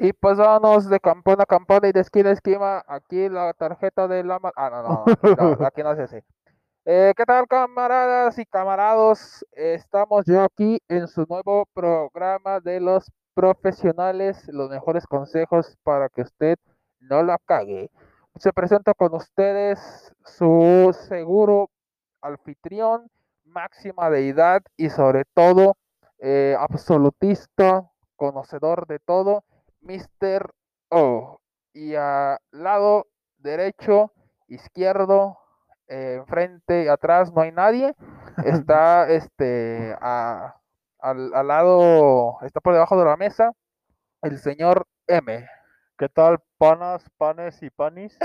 Y pues vámonos de campana a campana y de esquina a esquina. Aquí la tarjeta de la... Ah, no, no, no, aquí no es ese. Eh, ¿qué tal, camaradas y camarados? Estamos yo aquí en su nuevo programa de los profesionales, los mejores consejos para que usted no la cague. Se presenta con ustedes su seguro anfitrión, máxima deidad y sobre todo eh, absolutista, conocedor de todo, Mr. O. Y al lado derecho, izquierdo, eh, enfrente y atrás no hay nadie. Está este a- al, al lado, está por debajo de la mesa, el señor M. ¿Qué tal, panas, panes y panis?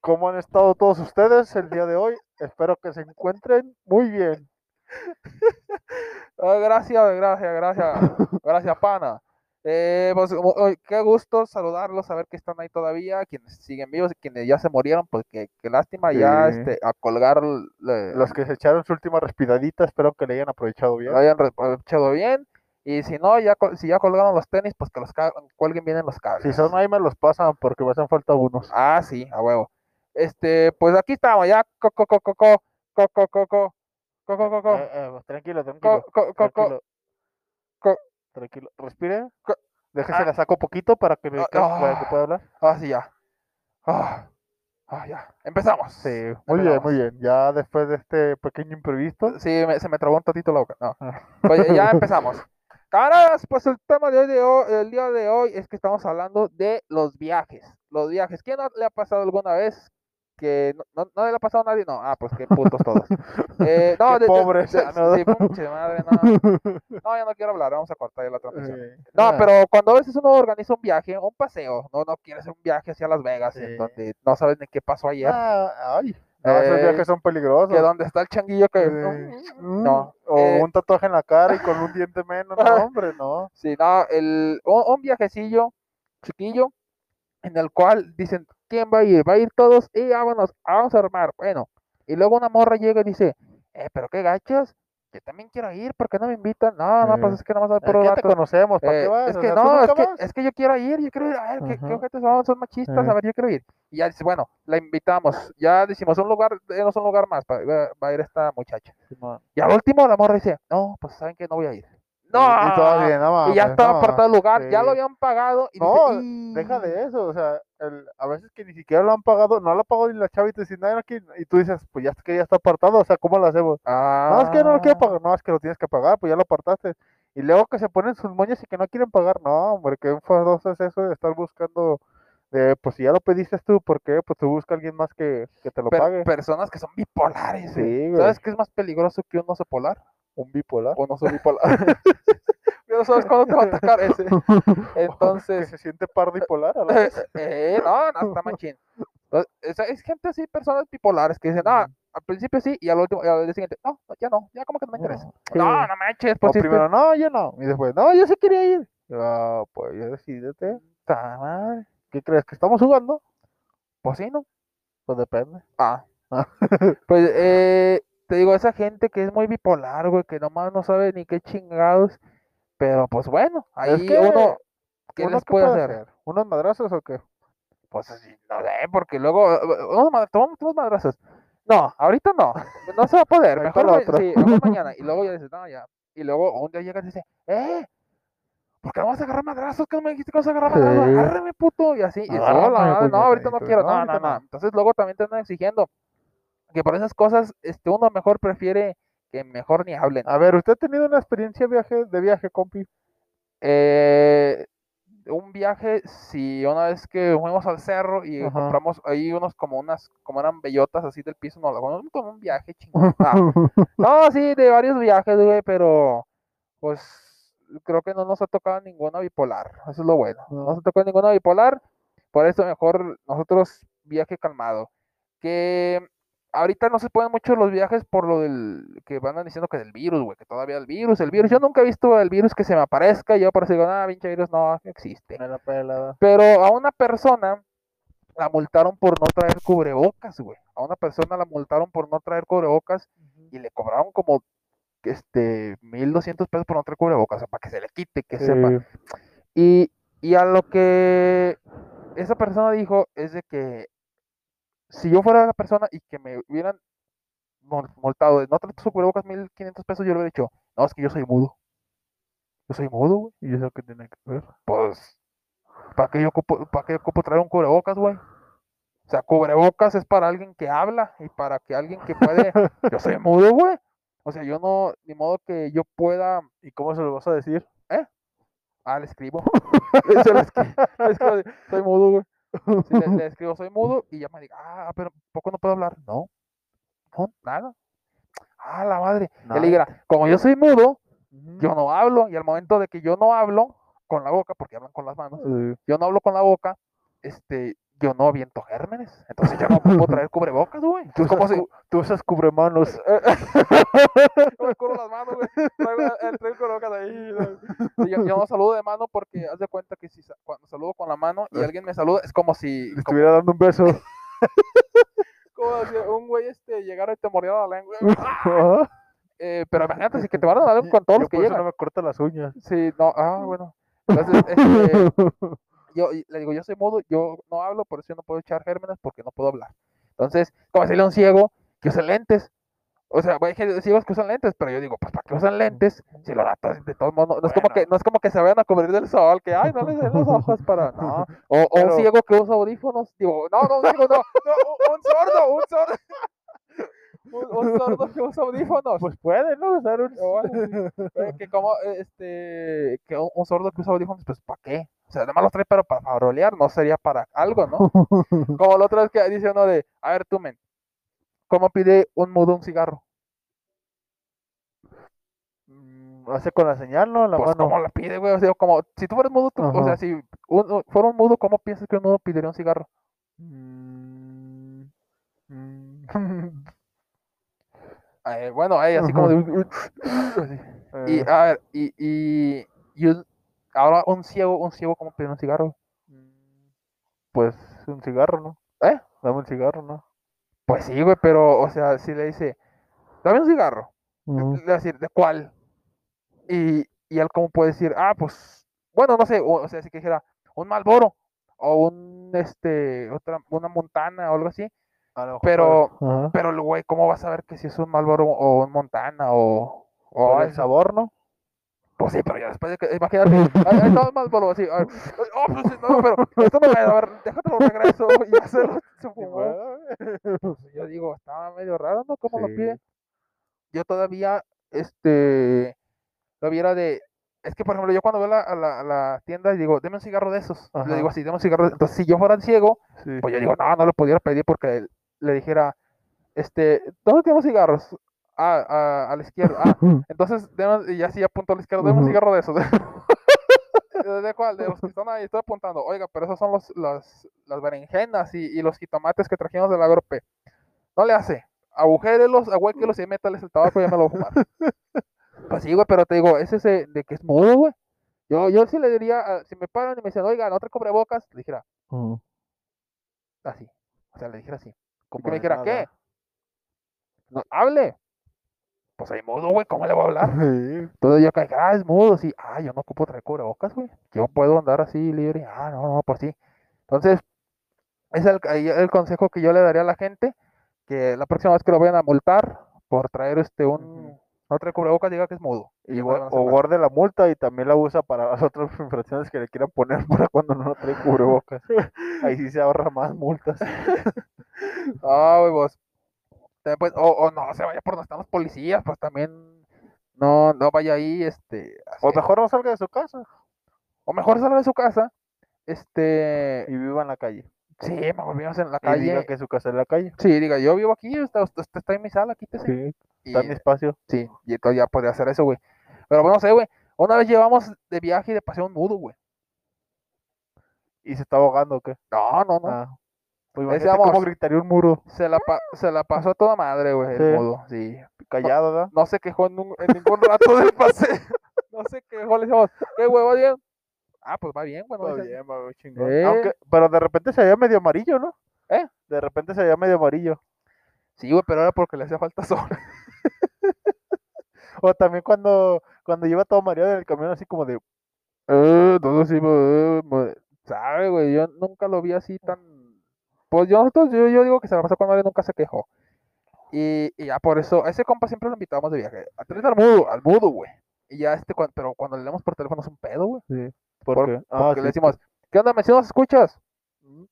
¿Cómo han estado todos ustedes el día de hoy? Espero que se encuentren muy bien. Ah, gracias, gracias, gracias, gracias, pana. Eh, pues, qué gusto saludarlos, saber que están ahí todavía, quienes siguen vivos, quienes ya se murieron, pues qué, lástima, ya este, a colgar. Los que se echaron su última respiradita, espero que le hayan aprovechado bien. Lo hayan aprovechado bien. Y si no, ya si ya colgaron los tenis, pues que los cuelguen bien en los cables. Si son ahí, me los pasan porque me hacen falta unos. Ah, sí, a huevo. Este, pues aquí estamos, ya. Coco, coco, coco, coco, coco, coco, coco. Tranquilo, tranquilo. Coco, coco, coco. Tranquilo. Respire. Déjese Ah. la saco poquito para que, me, Ah, para que ah. pueda hablar. Ah, sí, ya. Ah, ah, ya. Empezamos. Sí, muy bien, muy bien. Ya después de este pequeño imprevisto. Sí, me- se me trabó un tatito la boca. No. Pues ya empezamos. Camaradas, pues el tema de hoy, de hoy- el día de hoy es que estamos hablando de los viajes. Los viajes. ¿Quién le ha pasado alguna vez que no, no, no le ha pasado a nadie? No, ah, pues qué putos todos. Eh, no, de- de- pobres, de- no. sí, pinche madre, no. No, ya no quiero hablar, vamos a cortar ya la transmisión. Eh, No, ah, pero cuando a veces uno organiza un viaje, un paseo, no, no quiere hacer un viaje hacia Las Vegas, en Sí. donde no sabes ni qué pasó ayer, ah, ay, no, esos Eh, viajes son peligrosos. que donde está el changuillo que... Eh, No, O eh, un tatuaje en la cara y con un diente menos. No, hombre, no. Sí, no, el, un, un viajecillo chiquillo en el cual dicen, ¿quién va a ir? Va a ir todos y vámonos, vamos a armar. Bueno, y luego una morra llega y dice, eh, pero qué gachos, yo también quiero ir, ¿por qué no me invitan? No, no, pues es que nada más Es por te conocemos, ¿para Eh, qué vas? es O que sea, ¿tú no, es que, vas? es que yo quiero ir, yo quiero ir, a ver, ¿qué, qué ojetes son? Son machistas, Eh. a ver, yo quiero ir. Y ya dice, bueno, la invitamos, ya decimos, un lugar, denos un lugar más, va va a ir esta muchacha. Y al último la morra dice, no, pues saben que no voy a ir. No, Y no y ya estaba no. apartado el lugar, ya lo habían pagado y No, dice, "Y- Deja de eso, o sea, el- a veces que ni siquiera lo han pagado, no lo ha pagado ni la chava y te dicen, "No, aquí", y tú dices, pues ya que ya está apartado, o sea, ¿cómo lo hacemos? No, es que no lo quiero Ah, pagar, no, es que lo tienes que pagar, pues ya lo apartaste. Y luego que se ponen sus moños y que no quieren pagar, no, hombre, qué enfadoso es eso de estar buscando, de, pues si ya lo pediste tú, ¿por qué? Pues tú busca a alguien más que, que te lo per- pague. personas que son bipolares. Sí, güey. ¿Sabes qué es más peligroso que un oso polar? Un bipolar. Un oso bipolar. no sabes cuándo te va a atacar ese. que Entonces, se siente par bipolar a la vez. eh, no, no, está machín. Entonces, Es, es gente así, personas bipolares que dicen, ah, al principio sí, y al último, y al día siguiente, no, no, ya no, ya como que no me interesa. Sí. No, no manches, O pues sí, primero, no, yo no. Y después, no, yo sí quería ir. Ah, pues ya madre. ¿Qué crees? ¿Que estamos jugando? Pues sí, ¿no? Pues depende. Ah. Ah. Pues, eh, te digo, esa gente que es muy bipolar, güey, que nomás no sabe ni qué chingados. Pero pues bueno, ahí Es que uno, ¿qué ¿Uno les puede hacer? ¿Unos madrazos o qué? Pues así, no sé, porque luego, unos ma- tomamos unos madrazos. No, ahorita no, no se va a poder, mejor, ma- otro. sí, mejor mañana. Y luego ya dices, no, ya. Y luego un día llegas y dices, eh, ¿por qué no vas a agarrar madrazos? ¿Qué no me dijiste que vas a agarrar madrazos? Sí. Agárrame, puto. Y así, y "Hola, no, puñeta", ahorita no quiero, "No, no, no, no. no". Entonces luego también te andan exigiendo que por esas cosas, este, uno mejor prefiere que mejor ni hablen. A ver, ¿usted ha tenido una experiencia viaje, de viaje, compi? Eh, un viaje, sí, una vez que fuimos al cerro y Ajá. compramos ahí unos como unas, como eran bellotas así del piso, no, como como un viaje chingón. Ah, no, sí, de varios viajes, güey, pero pues creo que no nos ha tocado ninguna bipolar, eso es lo bueno. No nos ha tocado ninguna bipolar, por eso mejor nosotros viaje calmado. Que ahorita no se pueden mucho los viajes por lo del que van diciendo que del virus, güey, que todavía el virus, el virus. Yo nunca he visto el virus que se me aparezca, y yo por eso digo, ah, pinche virus no existe. Pelada. Pero a una persona la multaron por no traer cubrebocas, güey. A una persona la multaron por no traer cubrebocas y le cobraron como este 1200 pesos por no traer cubrebocas, o sea, para que se le quite, que sepa. Y Y a lo que esa persona dijo es de que si yo fuera la persona y que me hubieran multado de no traes su cubrebocas 1500 pesos, yo le hubiera dicho, no, es que yo soy mudo. Yo soy mudo, güey. ¿Y eso qué tiene que ver? Pues, ¿para qué yo ocupo, para qué ocupo traer un cubrebocas, güey? O sea, cubrebocas es para alguien que habla y para que alguien que puede. Yo soy mudo, güey. O sea, yo no, ni modo que yo pueda. ¿Y cómo se lo vas a decir? Ah, le escribo. Se le escri- le escribo soy mudo, güey. Sí, le, le escribo, soy mudo y ya me diga, ah, pero ¿poco no puedo hablar? No, no, nada. Ah, la madre. Nada. le diga, como yo soy mudo, yo no hablo. Y al momento de que yo no hablo con la boca, porque hablan con las manos, yo no hablo con la boca, este, yo no aviento gérmenes. Entonces yo no puedo traer cubrebocas, güey. tú, Es como usas cu- tú usas cubremanos. yo me cubro las manos, güey. Traigo el cubrebocas ahí. güey. Yo, yo no saludo de mano porque haz de cuenta que si cuando saludo con la mano y alguien me saluda, es como si, Le como, estuviera dando un beso. como si un güey este llegara y te mordiera la lengua. Eh, pero imagínate, si que te van a dar con todos Yo los que por eso llegan. no me corto las uñas. Sí, no, ah, bueno. Entonces, este, yo le digo, yo soy mudo, yo no hablo, por eso yo no puedo echar gérmenes porque no puedo hablar. Entonces, como decirle a un ciego que use lentes. O sea, hay gente- ciegos que usan lentes, pero yo digo, pues ¿para qué usan lentes? Si lo datos de todos modos, no, no es como que, no es como que se vayan a cubrir del sol, que ay, no les den los ojos para. No. O, o un ciego que usa audífonos. Digo, no, no, un ciego, no, no, un, un sordo, un sordo. Un, un sordo que usa audífonos. Pues puede, ¿no? Usar un... Que como este que un, un sordo que usa audífonos, pues ¿para qué? O sea, además los trae pero para farolear, no sería para algo, ¿no? Como la otra vez que dice uno de, a ver tú, men, ¿cómo pide un mudo un cigarro? Mm, Hace con la señal, ¿no? La Pues mano. ¿cómo la pide, güey? O sea, como, si tú fueras mudo, tú- o sea, si un- fuera un mudo, ¿cómo piensas que un mudo pediría un cigarro? Mm, mm, Eh, bueno, eh, así como de... Y, eh, a ver, y, y, y un- ahora un ciego, un ciego, ¿cómo pide un cigarro? Pues un cigarro, ¿no? ¿Eh? Dame un cigarro, ¿no? Pues sí, güey, pero, o sea, si le dice, dame un cigarro, Ujú. le va a decir, ¿de cuál? Y, y él cómo puede decir, ah, pues, bueno, no sé, o, o sea, si que dijera, un Malboro, o un, este, otra, una Montana, o algo así, pero, Ajá. pero el güey, ¿cómo va a saber que si es un Malboro o un Montana, o, o Por el sabor, ¿no? Pues sí, pero ya después de que, imagínate, está el Malboro, así, a ver, oh, pues sí, no, pero esto no me a ver, déjate lo regreso, y ya se lo fumó. Pues yo digo, estaba medio raro, ¿no? ¿Cómo lo pide? Yo todavía, este, lo viera de, es que por ejemplo, yo cuando voy a la, a la, a la tienda y digo, deme un cigarro de esos, le Ajá. digo así, deme un cigarro, de-". entonces si yo fuera ciego, Sí. pues yo digo, no, no lo pudiera pedir porque le dijera, este, ¿dónde tenemos cigarros? Ah, ah, a la izquierda, ah, entonces, y ya sí apunto a la izquierda, deme un cigarro de esos. ¿De, de cuál? De los que están ahí, estoy apuntando. Oiga, pero esos son los, las, las berenjenas y, y los jitomates que trajimos del agrope. No le hace. Agujérelos, ahuéquelos y métales el tabaco y ya me lo voy a fumar. pues sí, güey, pero te digo, es ese de que es mudo, güey. Yo, yo sí le diría, ah, si me paran y me dicen, oiga, no te cubrebocas, le dijera así. O sea, le dijera así. Como que me dijera. ¿qué? No, hable. Pues hay mudo, güey, ¿cómo le voy a hablar? Sí. Entonces yo caí, ah, es mudo, sí. Ah, yo no ocupo traer cubrebocas, güey. Yo puedo andar así libre. Ah, no, no, pues sí. Entonces, ese es el, el consejo que yo le daría a la gente, que la próxima vez que lo vayan a multar por traer este un no trae cubrebocas, diga que es mudo. Y o guarde la multa y también la usa para las otras infracciones que le quieran poner para cuando no trae cubrebocas. Ahí sí se ahorra más multas. Ah, güey, vos. Pues, o, o no se vaya por donde están los policías, pues también no, no vaya ahí, este, O mejor no salga de su casa o mejor salga de su casa, este, y viva en la calle. sí, mejor vivimos en la Y diga calle. que su casa es la calle. Sí, diga, yo vivo aquí, usted, usted está en mi sala, quítese. Sí, Y, está en mi espacio. sí, y entonces ya podría hacer eso, güey. Pero bueno, no sé, güey. Una vez llevamos de viaje y de paseo un mudo, güey. ¿Y se está ahogando o qué? No, no, no. Ah. Pues Ese vamos. gritaría un muro Se, la pa- se la pasó a toda madre, güey, el mudo, sí. callado, ¿verdad? No se quejó en, un- en ningún rato del paseo. No se quejó, le decíamos, ¿qué, güey, va bien? Ah, pues va bien, bueno. Va bien, va chingón. Eh. Aunque, pero de repente se veía medio amarillo, ¿no? ¿Eh? De repente se veía medio amarillo. Sí, güey, pero era porque le hacía falta sol. O también cuando, cuando lleva todo mareado en el camión así como de Eh, entonces sí, eh, sabe, güey, yo nunca lo vi así tan... Pues yo, nosotros, yo, yo digo que se la pasó con y nunca se quejó. Y, y ya por eso, a ese compa siempre lo invitábamos de viaje. A traer al mudo, al mudo, güey. Y ya este, cuan- pero cuando le damos por teléfono es un pedo, güey. Sí. Por- ¿Por qué? Ah, porque le decimos, ¿qué onda, me si nos escuchas? Mm,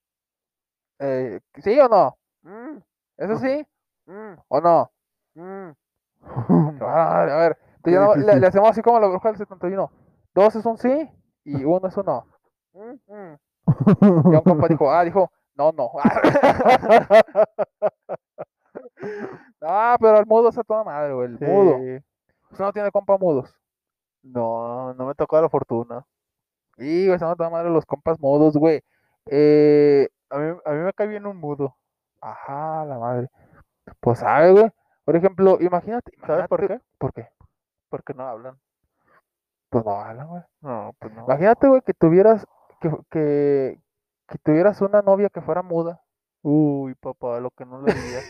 Eh, ¿Sí o no? mm, ¿Eso sí? mm, ¿O no? a ver, entonces Qué ya no- le, le hacemos así como la bruja del 71. Dos es un sí y uno es un no. Y un compa dijo, ah, dijo, no, no. ah, pero el mudo está toda madre, güey, el mudo. Usted no tiene compa mudos. No, no me tocó la fortuna. Y, güey, están toda madre los compas mudos, güey. Eh, A mí, a mí me cae bien un mudo. ajá, la madre. Pues, ¿sabe, güey? Por ejemplo, imagínate, ¿Sabes por qué? ¿Por qué? Porque no hablan. Pues no hablan, güey. No, pues no. Imagínate, güey, que tuvieras, que, que, que tuvieras una novia que fuera muda. Uy, papá, lo que no le diría.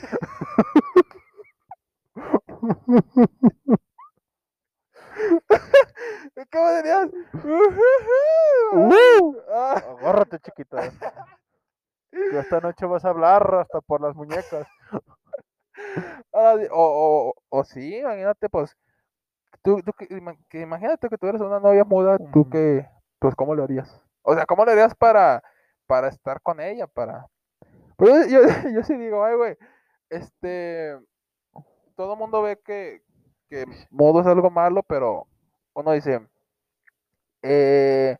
¿Cómo dirías? Ah, Agárrate, chiquita. Que esta noche vas a hablar hasta por las muñecas. o, o, o sí, imagínate, pues, tú, tú que, ima- que imagínate que tuvieras una novia muda, tú que, pues, ¿cómo lo harías? O sea, ¿cómo lo harías para, para estar con ella? Para... Pues yo, yo, yo sí digo, ay, güey, este, todo el mundo ve que, que mudo es algo malo, pero uno dice, eh,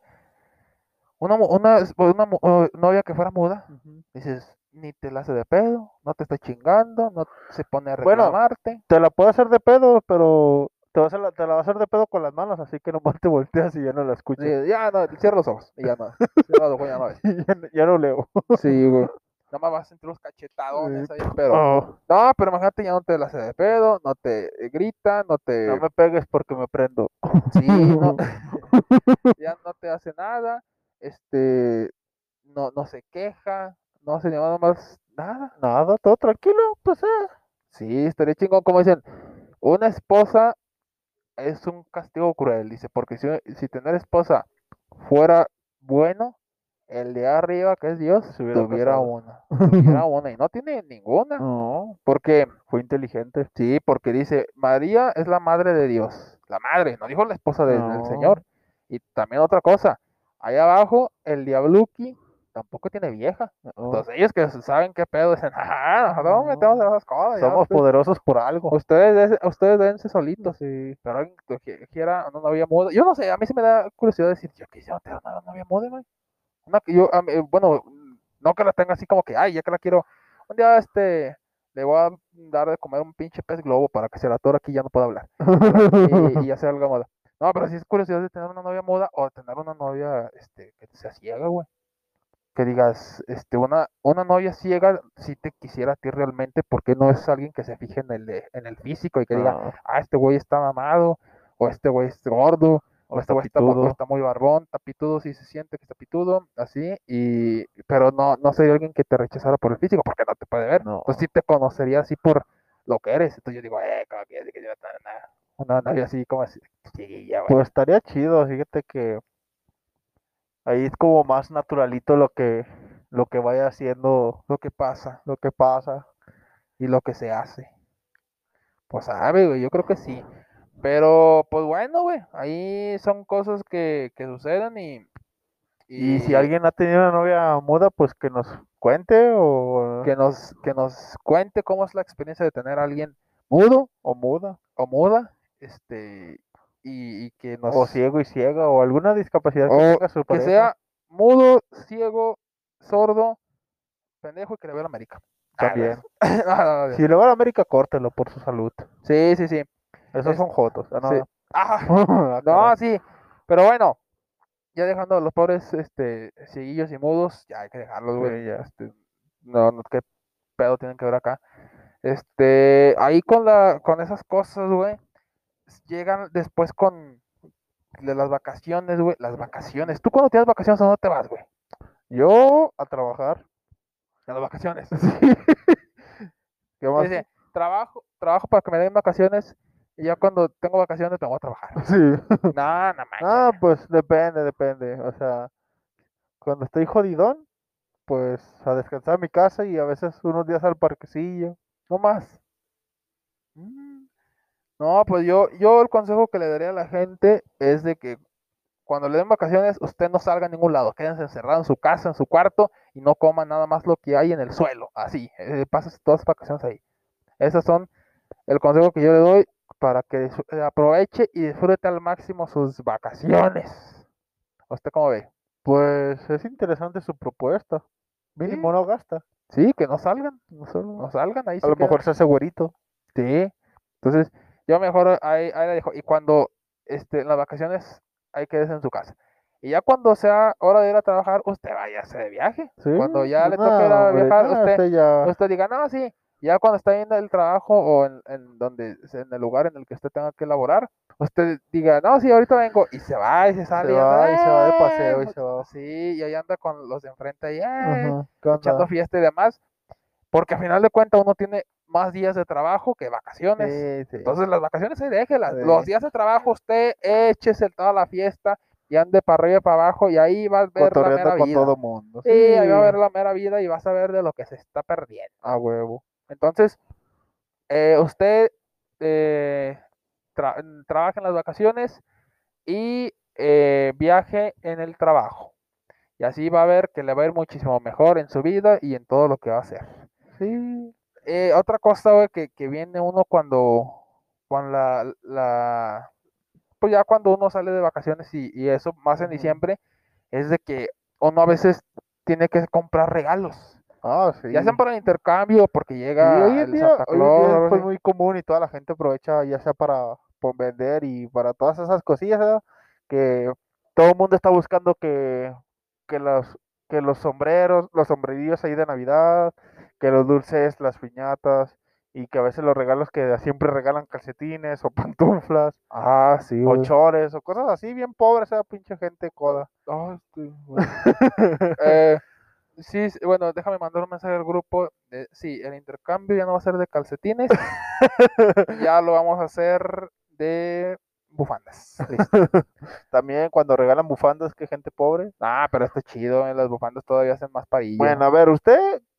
una, una, una mu- oh, novia que fuera muda, dices, ni te la hace de pedo, no te está chingando, no se pone a Bueno, reclamarte. Te la puedo hacer de pedo, pero te, vas a la, te la va a hacer de pedo con las manos, así que nomás te volteas y ya no la escuchas. Sí, ya no, cierra los ojos y ya no. Cierra los ojos, ya no ves. Ya, no- ya no leo. Sí, güey. Nada más vas a sentir los cachetadones ahí, pero. Oh, No, pero imagínate, ya no te la hace de pedo, no te grita, no te. no me pegues porque me prendo. Sí, no. ya no te hace nada. Este. No, no se queja, no hace nada más nada. Nada, todo tranquilo, pues eh. Sí, estaría chingón, como dicen, una esposa es un castigo cruel, dice, porque si, si tener esposa fuera bueno, el de arriba, que es Dios, Se hubiera tuviera casado. una, tuviera una, y no tiene ninguna, No, porque, fue inteligente. sí, porque dice, María es la madre de Dios, la madre, no dijo la esposa de- del. Señor, y también otra cosa, ahí abajo, el diabluki tampoco tiene vieja, No, entonces ellos que saben qué pedo, dicen, ah, nosotros no metemos en esas cosas, somos poderosos por algo. Ustedes, des- ustedes dense solitos, Sí. pero alguien que qui- quiera una novia muda. Yo no sé, a mí sí me da curiosidad decir, yo quisiera tener una novia muda, güey. Una que yo, a mí- bueno, no que la tenga así como que, ay, ya que la quiero. Un día, este, le voy a dar de comer un pinche pez globo para que se la atora aquí y ya no pueda hablar. Y, y ya sea algo moda. No, pero sí es curiosidad de tener una novia muda o de tener una novia, este, que sea ciega, güey. Que digas, este, una, una novia ciega, si te quisiera a ti realmente, porque no es alguien que se fije en el, en el físico y que diga, ah, este güey está mamado, o este güey es gordo, o este güey está, muy barbón, está pitudo, sí se siente que está pitudo, así, y, pero no, no sería alguien que te rechazara por el físico, porque no te puede ver, No. entonces sí te conocería así por lo que eres, entonces yo digo, eh, como que yo una, una novia así como así, chiquilla, güey. Pues estaría chido, fíjate que ahí es como más naturalito lo que lo que vaya haciendo, lo que pasa lo que pasa. y lo que se hace. Pues sabe, güey, yo creo que sí. Pero, pues bueno, güey, ahí son cosas que, que suceden y, Y si alguien ha tenido una novia muda, pues que nos cuente o, que nos, que nos cuente cómo es la experiencia de tener a alguien mudo o muda, o muda, este, y, y que nos, o ciego y ciega, o alguna discapacidad que o tenga su que sea mudo, ciego, sordo, pendejo y que le vea la América. También. No, no, no, Si le va a la América, córtelo por su salud. Sí, sí, sí. Esos Es- son jotos. Ah, no. sí. Ah, Ah, No, sí, pero bueno, ya dejando a los pobres este, cieguillos y mudos, ya hay que dejarlos, güey. Sí, ya. este, no, no, qué pedo tienen que ver acá. Este, ahí con la, con esas cosas, güey, llegan después con de las vacaciones, güey, las vacaciones. ¿Tú cuando tienes vacaciones a dónde te vas, güey? Yo a trabajar. A las vacaciones. ¿Qué más? Dice, trabajo, trabajo para que me den vacaciones Y ya cuando tengo vacaciones me voy a trabajar. Sí. No, no manches. Ah, pues depende, depende. O sea, cuando estoy jodidón, pues a descansar en mi casa y a veces unos días al parquecillo. No más. Mm. No, pues yo, yo el consejo que le daría a la gente es de que cuando le den vacaciones, usted no salga a ningún lado, quédense encerrado en su casa, en su cuarto, y no coma nada más lo que hay en el suelo, así, eh, pases todas las vacaciones ahí. Esos son el consejo que yo le doy para que eh, aproveche y disfrute al máximo sus vacaciones. ¿Usted cómo ve? Pues es interesante su propuesta. Mínimo Sí. no gasta. Sí, que no salgan, no, sal- no salgan, ahí A lo mejor se hace güerito. Sí, entonces yo mejor ahí, ahí la dejo. Y cuando este, en las vacaciones hay que en su casa. Y ya cuando sea hora de ir a trabajar, usted váyase de viaje. Sí. Cuando ya le no, toque ir a viajar, no, usted, usted ya. usted diga, no, sí. Ya cuando está yendo el trabajo o en, en donde, en el lugar en el que usted tenga que laborar, usted diga, no, sí, ahorita vengo. Y se va y se sale. Se y anda, va y se va de "Eh", paseo y se va. Sí, y ahí anda con los de enfrente ahí, "Eh", Ajá, ¿qué echando fiesta y demás. Porque al final de cuentas uno tiene más días de trabajo que vacaciones. Sí, sí. Entonces las vacaciones ahí déjelas. Sí. Los días de trabajo usted échese toda la fiesta y ande para arriba y para abajo y ahí va a ver la mera con vida. todo mundo. Sí, ahí va a ver la mera vida y vas a ver de lo que se está perdiendo. A huevo. Entonces, eh, usted eh, tra- trabaja en las vacaciones y eh, viaje en el trabajo. Y así va a ver que le va a ir muchísimo mejor en su vida y en todo lo que va a hacer. Sí. Eh, otra cosa, güey, que, que viene uno cuando, cuando la, la, pues ya cuando uno sale de vacaciones y, y eso, más en diciembre, es de que uno a veces tiene que comprar regalos. Ah, sí. Ya sean para el intercambio, porque Y llega hoy en el día, Santa hoy en día Claus, es pues, muy común y toda la gente aprovecha ya sea para, por vender y para todas esas cosillas, ¿verdad? que todo el mundo está buscando que, que los que los sombreros, los sombrerillos ahí de Navidad, que los dulces, las piñatas y que a veces los regalos que siempre regalan calcetines o pantuflas Ah, sí, o chores o cosas así bien pobres, esa pinche gente coda. Ah, este. Eh, sí, sí, bueno, déjame mandar un mensaje al grupo. de- sí, el intercambio ya no va a ser de calcetines, ya lo vamos a hacer de bufandas. Listo. También cuando regalan bufandas, que gente pobre. Ah, pero está chido, eh, las bufandas todavía hacen más parillo. Bueno, a ver, usted ¿qué ha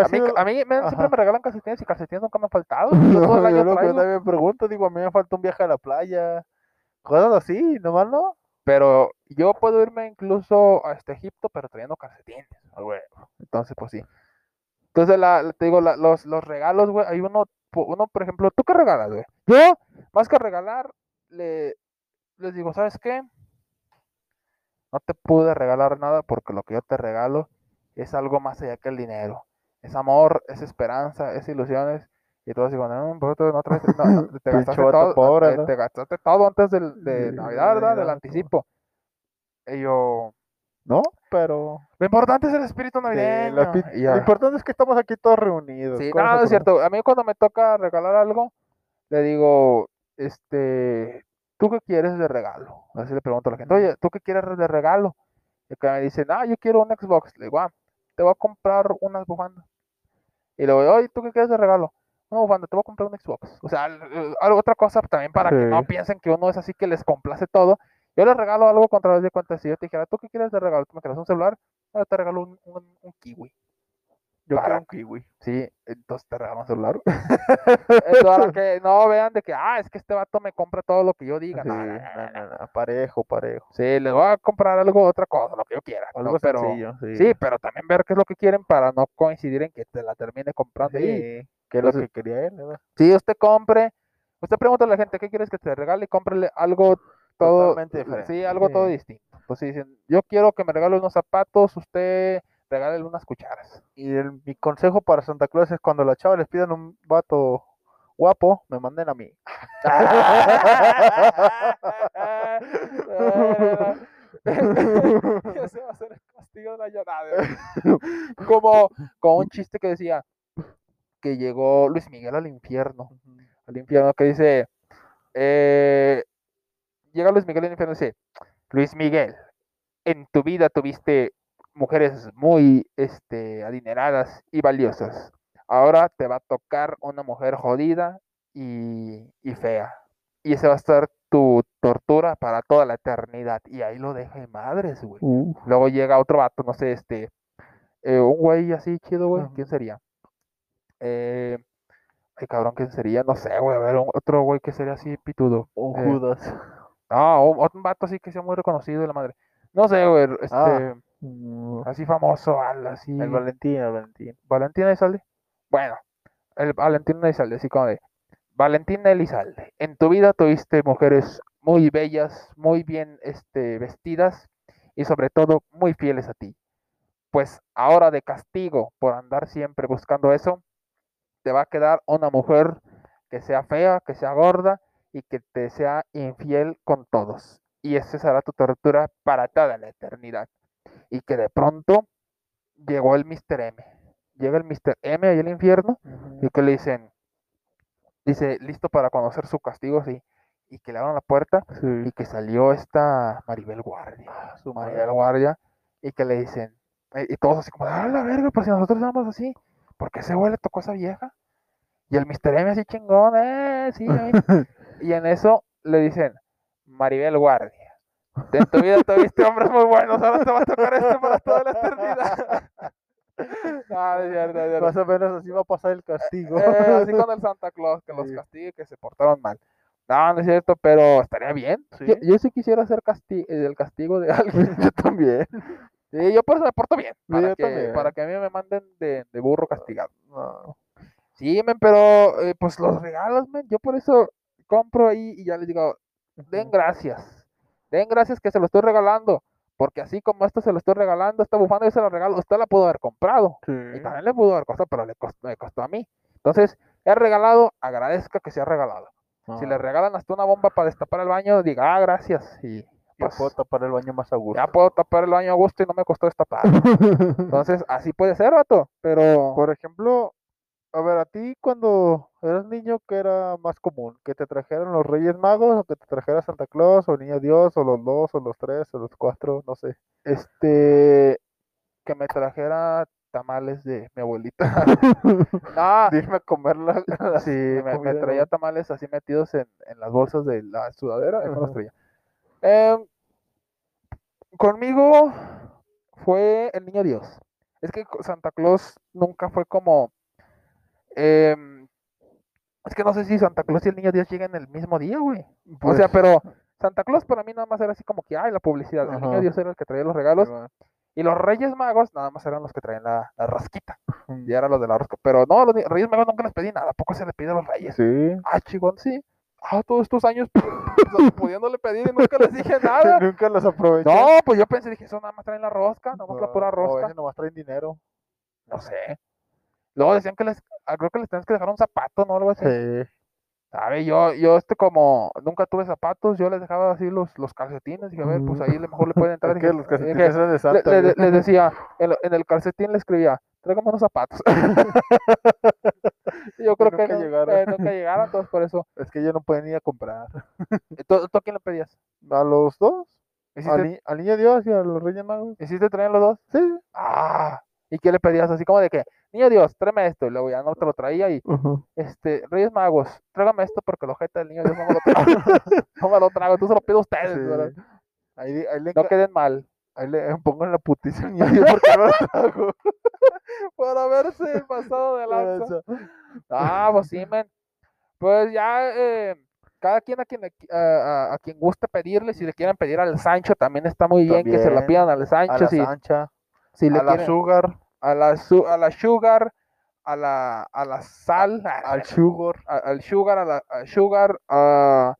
a mí, sido? a mí me- siempre me regalan calcetines y calcetines nunca me han faltado. Yo todo el No, año yo lo que también me pregunto, digo, a mí me falta un viaje a la playa, cosas así, nomás no. pero yo puedo irme incluso a este Egipto, pero trayendo calcetines. Entonces, pues sí. Entonces, la, te digo, la- los, los regalos, güey, hay uno, uno, por ejemplo, ¿tú qué regalas, güey? Yo, más que regalar, le, les digo, ¿sabes qué? No te pude regalar nada porque lo que yo te regalo es algo más allá que el dinero. Es amor, es esperanza, es ilusiones. Y todos no, pues, tú no no, no, te gastaste todo, pobre, te, ¿no? te gastaste todo antes del, de Navidad, ¿verdad? Del anticipo. Y yo, No, pero lo importante es el espíritu sí, navideño. la pi- Y lo importante es que estamos aquí todos reunidos. Sí, no, es cierto. A mí cuando me toca regalar algo, le digo, este, ¿tú qué quieres de regalo? Así le pregunto a la gente, oye, ¿tú qué quieres de regalo? Y que me dicen, ah, yo quiero un Xbox. Le digo, ah, te voy a comprar unas bufandas. Y le digo, oye, ¿tú qué quieres de regalo? Una bufanda, te voy a comprar un Xbox. O sea, al- algo- otra cosa también para que no piensen que uno es así que les complace todo. Yo les regalo algo contra vez de cuenta. Si yo te dijera, ¿tú qué quieres de regalo? ¿Tú me quieres un celular? Yo te regalo un, un- un kiwi. Yo para- quiero un kiwi. Sí, entonces te regalo un celular. Entonces, que no vean de que, ah, es que este vato me compra todo lo que yo diga. Sí, No, no, no, parejo, parejo. Sí, les voy a comprar algo, otra cosa, lo que yo quiera. Algo pero, sencillo, sí. sí, pero también ver qué es lo que quieren para no coincidir en que te la termine comprando. Sí, que es lo que quería él, ¿verdad? Si usted compre, usted pregunta a la gente, ¿qué quieres que te regale? Y cómprele algo todo, Totalmente diferente. sí, algo todo Sí. distinto. Entonces dicen, yo quiero que me regale unos zapatos, usted regálele unas cucharas. Y el- mi consejo para Santa Claus es cuando las chavas les pidan un vato guapo, me manden a mí. Ese va a el castigo de la como un chiste que decía que llegó Luis Miguel al infierno. Al infierno que dice, eh, llega Luis Miguel al infierno y dice, Luis Miguel, en tu vida tuviste mujeres muy este, adineradas y valiosas. Ahora te va a tocar una mujer jodida y, y fea. y ese va a estar tu tortura para toda la eternidad. Y ahí lo deja de madres, güey. Uh, Luego llega otro vato, no sé, este, eh, un güey así chido, güey. ¿Quién sería? Eh, ay, cabrón, ¿quién sería? No sé, güey, a ver, un- otro güey que sería así pitudo. un Eh, Judas. No, un, un vato así que sea muy reconocido de la madre. No sé, güey, este, Ah. Mm, así famoso, así. El Valentín, el Valentín. Valentín Elizalde. Bueno, el Valentín Elizalde, así como de Valentín Elizalde. En tu vida tuviste mujeres muy bellas, muy bien este, vestidas y sobre todo muy fieles a ti. Pues ahora de castigo por andar siempre buscando eso, te va a quedar una mujer que sea fea, que sea gorda y que te sea infiel con todos. Y esa será tu tortura para toda la eternidad. Y que de pronto llegó el Mr. M. Llega el Mr. M ahí al infierno y que le dicen, dice, listo para conocer su castigo, sí. Y que le abran la puerta y que salió esta Maribel Guardia. Su Maribel. Guardia. Y que le dicen, eh, y todos así como, ah, la verga, pues si nosotros somos así, ¿por qué ese güey le tocó a esa vieja? Y el Mr. M así chingón, eh, sí, ahí". Y en eso le dicen, Maribel Guardia, en tu vida tuviste hombres muy buenos, ahora te va a tocar este para toda la eternidad. no. Más o menos así va a pasar el castigo. Eh, así con el Santa Claus, que los castigue, que se portaron mal. No, no es cierto, pero estaría bien. Yo, Sí. yo sí quisiera hacer casti el castigo de alguien. Yo también. Sí, yo por eso me porto bien. Para, que, también. para que a mí me manden de, de burro castigado. No. Sí, men, pero eh, pues los regalos, men, yo por eso compro ahí y ya les digo, den gracias. Den gracias que se lo estoy regalando. Porque así como esto se lo estoy regalando, esta bufanda yo se la regalo, usted la pudo haber comprado. Sí. Y también le pudo haber costado, pero le costó, me costó a mí. Entonces, he regalado, agradezca que se ha regalado. Si le Ah, regalan hasta una bomba para destapar el baño, diga, ah, gracias. Y ya pues, puedo tapar el baño más a gusto. ya puedo tapar el baño a gusto y no me costó destapar. Entonces, así puede ser, vato. Pero, Por ejemplo, a ver, a ti cuando eras niño, ¿qué era más común? ¿Que te trajeran los Reyes Magos o que te trajera Santa Claus o Niño Dios o los dos o los tres o los cuatro? No sé. este, que me trajera tamales de mi abuelita. no, Dime a comer la, la- sí, me, traía tamales así metidos en, en las bolsas de la sudadera y me los traía. Em, conmigo fue el niño Dios. Es que Santa Claus nunca fue como. Em, es que no sé si Santa Claus y el niño Dios llegan el mismo día, güey. O sea, Pues, pero Santa Claus para mí nada más era así como que, ay, la publicidad. El niño. Dios era el que traía los regalos. Y los Reyes Magos nada más eran los que traían la, la rosquita. Ujú. Y era los de la rosca. Pero no, los Reyes Magos nunca les pedí nada. ¿A poco se le pide a los Reyes? Sí. Ah, chingón, sí. Ah, todos estos años pu- pudiéndole pedir y nunca les dije nada. Nunca los aproveché. No, pues yo pensé, dije, eso nada más traen la rosca, nada más la pura No, o a rosca. veces nomás traen dinero. No sé. Luego decían que les, creo que les tenías que dejar un zapato, ¿no? Algo así. Sí. ¿Sabe? Yo, yo este como nunca tuve zapatos, yo les dejaba así los, los calcetines. Dije, a ver, pues ahí a lo mejor le pueden entrar. Que los dije, calcetines eran de le- Santa. le- güey. les decía, en, lo- en el calcetín le escribía, tráigame unos zapatos. Y yo creo que, nunca no- llegaron. eh, nunca llegaron, entonces por eso. Es que yo no podía ir a comprar. ¿Tú, tú a quién le pedías? ¿A los dos? ¿Hiciste, ¿Al, ni- al Niño Dios y a los Reyes Magos? ¿hiciste traer los dos? Sí. Ah, ¿y qué le pedías? Así como de que, niño Dios, tráeme esto. Y luego ya no te lo traía y, este, Reyes Magos, tráigame esto porque el ojete del niño Dios no me lo trago. no me lo trago, tú se lo pido a ustedes. Sí. ¿verdad? Ahí, ahí le, No queden mal. ahí le pongo en la putiza Niño Dios porque no lo trago. Por haberse pasado de lanza. Ah, pues sí, men. Pues ya, eh, cada quien a quien, a, a- a quien guste pedirle, si le quieren pedir al Sancho, también está muy bien que se la pidan al A Sancho. la Si, Sancha, si le a la quieren- Sugar, a la, su- a la Sugar, a la, a la Sal, al Sugar. al Sugar, a la a Sugar, a-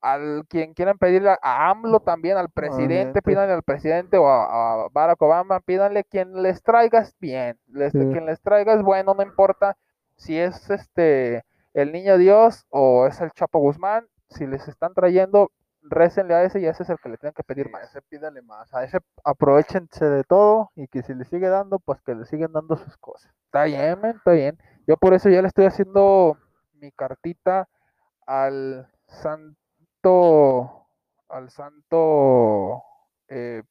al quien quieran pedirle a- AMLO también, al presidente, pídanle al presidente o a, a Barack Obama, pídanle quien les traiga es bien, les- Sí. quien les traiga es bueno, no importa si es este el niño Dios o es el Chapo Guzmán, si les están trayendo, récenle a ese y ese es el que le tienen que pedir Sí, más. a ese pídale más. A ese aprovechense de todo y que si le sigue dando, pues que le siguen dando sus cosas. Está bien, está bien. Yo por eso ya le estoy haciendo mi cartita al santo, al santo eh,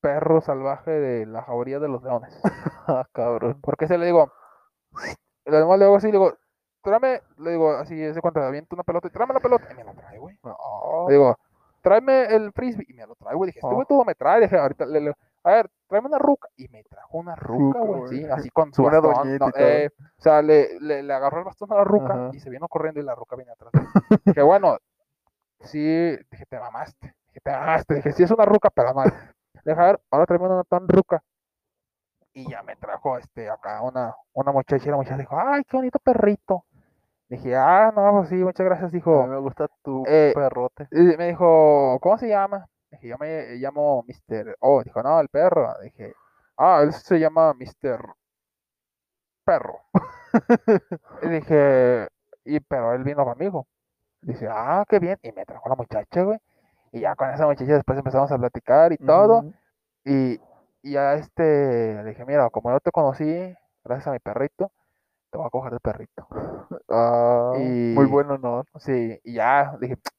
perro salvaje de la jauría de los leones. Ah, cabrón. Porque se le digo, además le hago así, le digo, tráeme, le digo, así, se cuenta, aviento una pelota y tráeme la pelota. Y me la trae, güey. No. Le digo, tráeme el frisbee y me lo trae, güey. Dije, este güey Oh. todo me trae. Dije, ahorita, le, le- a ver, tráeme una ruca. Y me trajo una ruca, güey. güey. Sí, así con su Una bastón. no, y eh, o sea, le, le, le agarró el bastón a la ruca Ajá. y se vino corriendo y la ruca viene atrás. dije, bueno, sí, dije, te mamaste. Dije, te mamaste. Dije, sí es una ruca, pero mal. Deja ver, ahora tráeme una tan ruca. Y ya me trajo este acá una, una muchacha y la muchacha dijo, ay, qué bonito perrito. Dije, ah, no, pues sí, muchas gracias, A dijo. mí me gusta tu Eh, perrote. Y me dijo, ¿cómo se llama? Dije, yo me llamo Mr. Oh, dijo, no, el perro. Dije, ah, él se llama Mr. Perro. y dije, y pero él vino conmigo. Dice, ah, qué bien. Y me trajo la muchacha, güey. Y ya con esa muchacha después empezamos a platicar y todo. Y, y a este le dije, mira, como yo te conocí, gracias a mi perrito, te voy a coger el perrito. Ah, Y- Muy bueno, ¿no? Sí, y ya, dije.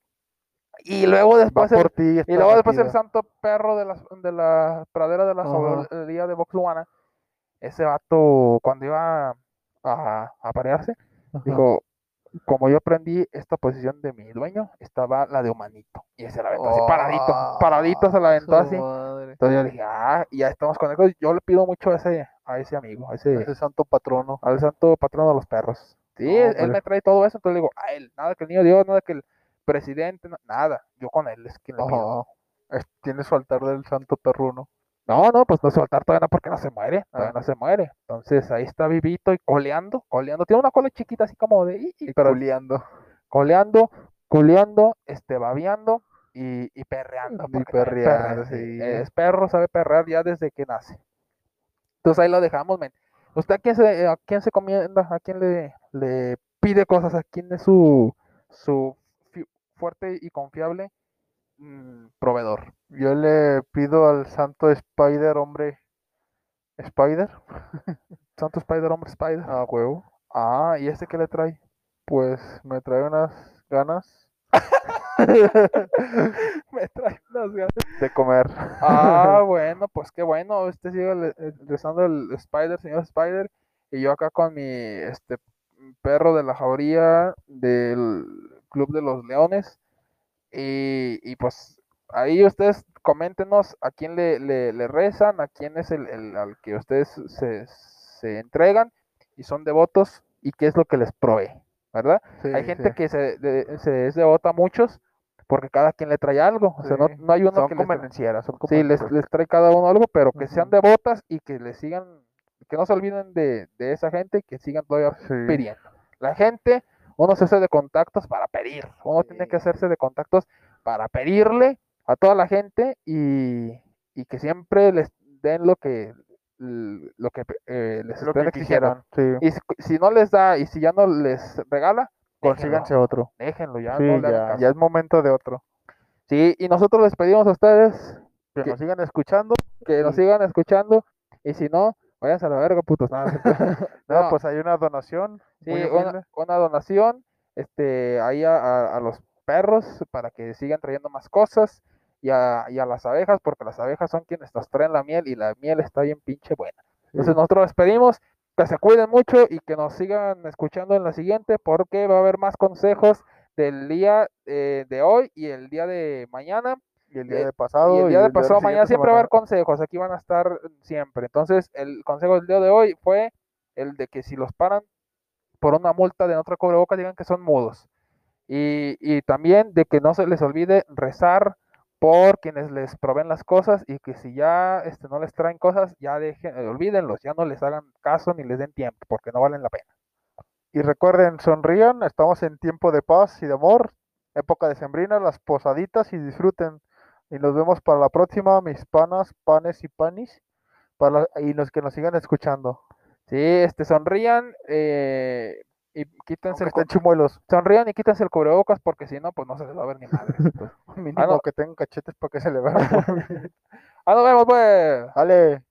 Y luego Va después el- por ti. Y esta luego después el santo perro de la, de la pradera de la sabiduría de Boxuana, ese vato, cuando iba a, a aparearse, Ajá. dijo, como yo aprendí esta posición de mi dueño, estaba la de humanito. Y se la aventó así, paradito, paradito se la aventó así. madre. Entonces yo dije, ah, y ya estamos con él. Yo le pido mucho a ese, a ese amigo, a ese, Ese santo patrono. al santo patrono de los perros. Sí, No, él, él hombre. me trae todo eso, entonces le digo, a él, nada que el niño Dios, nada que el presidente, na- nada, yo con él es quien le pido. Es- Tiene su altar del santo perruno. No, no, pues no soltar todavía no porque no se muere, todavía Ah. no se muere. Entonces ahí está vivito y coleando, coleando. Tiene una cola chiquita así como de, "Ih", Y pero culiando. coleando, coleando, este, babeando y, y perreando. Y perreando, perrea, sí. sí. Es perro, sabe perrear ya desde que nace. Entonces ahí lo dejamos, men. ¿Usted a quién se, a quién se comienda? ¿A quién le, le pide cosas? ¿A quién es su, su fuerte y confiable mm, proveedor? Yo le pido al santo Spider, hombre. ¿Spider? Santo Spider, hombre Spider. A huevo. Ah, ¿y este qué le trae? Pues me trae unas ganas Me trae unas ganas. de comer. Ah, bueno, pues qué bueno. Este sigue eh, rezando el Spider, señor Spider. Y yo acá con mi este perro de la jauría del Club de los Leones. Y, y pues ahí ustedes coméntenos a quién le, le- le rezan, a quién es el, el- al que ustedes se, se entregan y son devotos y qué es lo que les provee, ¿verdad? Hay gente sí. que se, de- se es devota a muchos porque cada quien le trae algo. O sea, no, no hay uno son que convenencieras, son Sí, les, les trae cada uno algo, pero que sean devotas y que le sigan, que no se olviden de, de esa gente y que sigan todavía pidiendo. La gente, uno se hace de contactos para pedir, uno tiene que hacerse de contactos para pedirle a toda la gente y, y que siempre les den lo que lo que eh, les Es lo estén que exigiendo. quisieran. Sí. Y si, si no les da y si ya no les regala, Consíganse déjenlo, otro. déjenlo, ya Sí, no ya, es momento de otro. Sí, y nosotros les pedimos a ustedes Que Que- nos sigan escuchando. que nos sigan escuchando y si no, váyanse a la verga, putos. No, No, pues hay una donación. sí, una, donación este, ahí a, a- a los perros para que sigan trayendo más cosas y a, y a las abejas, porque las abejas son quienes nos traen la miel y la miel está bien pinche buena. Entonces nosotros les pedimos que se cuiden mucho y que nos sigan escuchando en la siguiente porque va a haber más consejos del día eh, de hoy y el día de mañana. Y el día eh, de pasado. y el día de pasado, mañana siempre va a haber consejos, aquí van a estar siempre. Entonces, el consejo del día de hoy fue el de que si los paran por una multa de traer cubrebocas, digan que son mudos. Y, y también de que no se les olvide rezar por quienes les proveen las cosas y que si ya este, no les traen cosas, ya dejen, eh, olvídenlos, ya no les hagan caso ni les den tiempo, porque no valen la pena. Y recuerden, sonrían, estamos en tiempo de paz y de amor, época de sembrina, las posaditas y disfruten. Y nos vemos para la próxima, mis panas, panes y panis, para y los que nos sigan escuchando. Sí, este, sonrían eh, y quítense Aunque el, chimuelos, sonrían y quítense el cubrebocas, porque si no, pues no se les va a ver ni madre. mínimo no. que tengan cachetes para que se le vean. ah, nos vemos, pues. Dale.